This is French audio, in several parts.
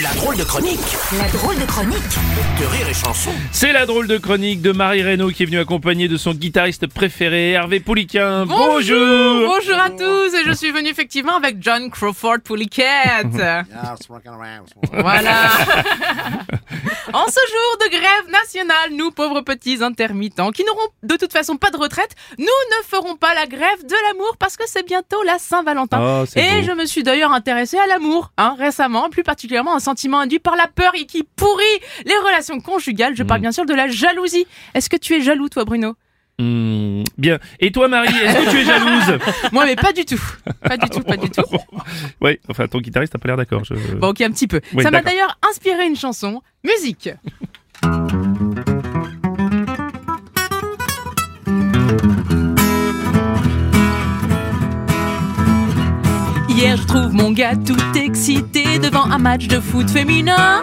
La drôle de chronique La drôle de chronique de Rire et Chanson. C'est la drôle de chronique de Marie Reynaud qui est venue accompagnée de son guitariste préféré Hervé Pouliquin. Bonjour Bonjour à tous et je suis venu effectivement avec John Crawford Pouliquet. voilà. en ce jour de grève nationale, nous pauvres petits intermittents qui n'auront de toute façon pas de retraite, nous ne ferons pas la grève de l'amour parce que c'est bientôt la Saint-Valentin. Oh, et beau. je me suis d'ailleurs intéressée à l'amour hein, récemment, plus particulièrement un sentiment induit par la peur et qui pourrit les relations conjugales. Je parle Mm. bien sûr de la jalousie. Est-ce que tu es jaloux toi Bruno Hmm, Bien. Et toi Marie, est-ce que tu es jalouse Moi mais pas du tout. Pas du tout, pas du tout. Oui, enfin ton guitariste n'a pas l'air d'accord. je- Bon, ok, un petit peu. Oui, Ça m'a d'ailleurs inspiré une chanson. Musique. Hier, je trouve mon gars tout excité devant un match de foot féminin.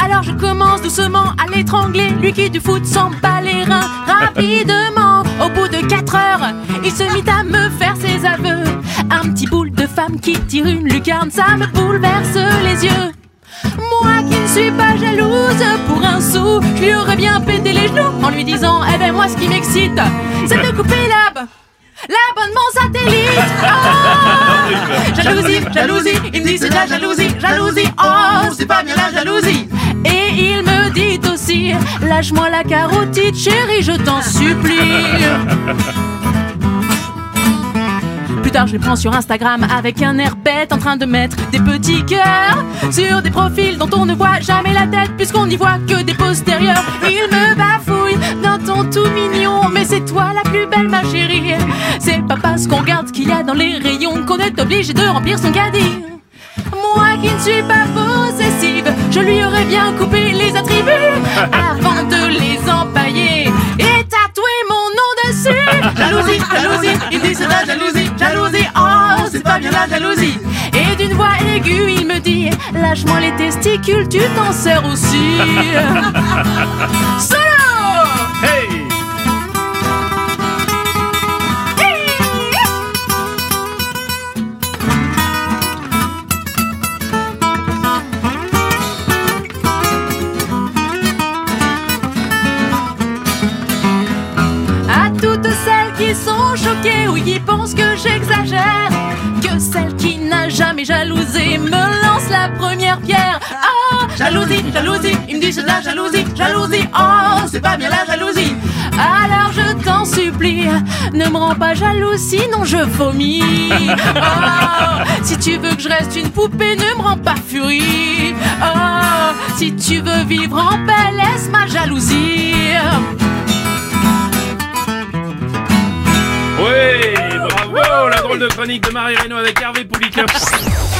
Alors je commence doucement à l'étrangler, lui qui du foot s'en bat les reins. Rapidement, au bout de 4 heures, il se mit à me faire ses aveux. Un petit boule de femme qui tire une lucarne, ça me bouleverse les yeux. Moi qui ne suis pas jalouse pour un sou, je lui aurais bien pété les genoux en lui disant Eh ben moi ce qui m'excite, c'est de couper l'ab. L'abonnement satellite Oh Jalousie, jalousie, il me dit c'est de la jalousie, jalousie Oh, c'est pas bien la jalousie Et il me dit aussi Lâche-moi la carotide chérie, je t'en supplie plus tard, je les prends sur Instagram avec un air bête en train de mettre des petits cœurs sur des profils dont on ne voit jamais la tête puisqu'on n'y voit que des postérieurs. C'est pas parce qu'on regarde ce qu'il y a dans les rayons qu'on est obligé de remplir son caddie. Moi qui ne suis pas possessive, je lui aurais bien coupé les attributs avant de les empailler et tatouer mon nom dessus. Jalousie, jalousie, il dit c'est la jalousie, jalousie, oh c'est pas bien la jalousie. Et d'une voix aiguë, il me dit lâche-moi les testicules, tu t'en sers aussi. qui sont choquées ou qui pensent que j'exagère, que celle qui n'a jamais jalousé me lance la première pierre. Ah, jalousie, jalousie, il me dit c'est de la jalousie, jalousie, oh, c'est pas bien la jalousie. Alors je t'en supplie, ne me rends pas jaloux, sinon je vomis. Oh, si tu veux que je reste une poupée, ne me rends pas furie. Oh, si tu veux vivre en paix, laisse ma jalousie. Drôle de chronique de Marie Reynaud avec Hervé Pouliquin.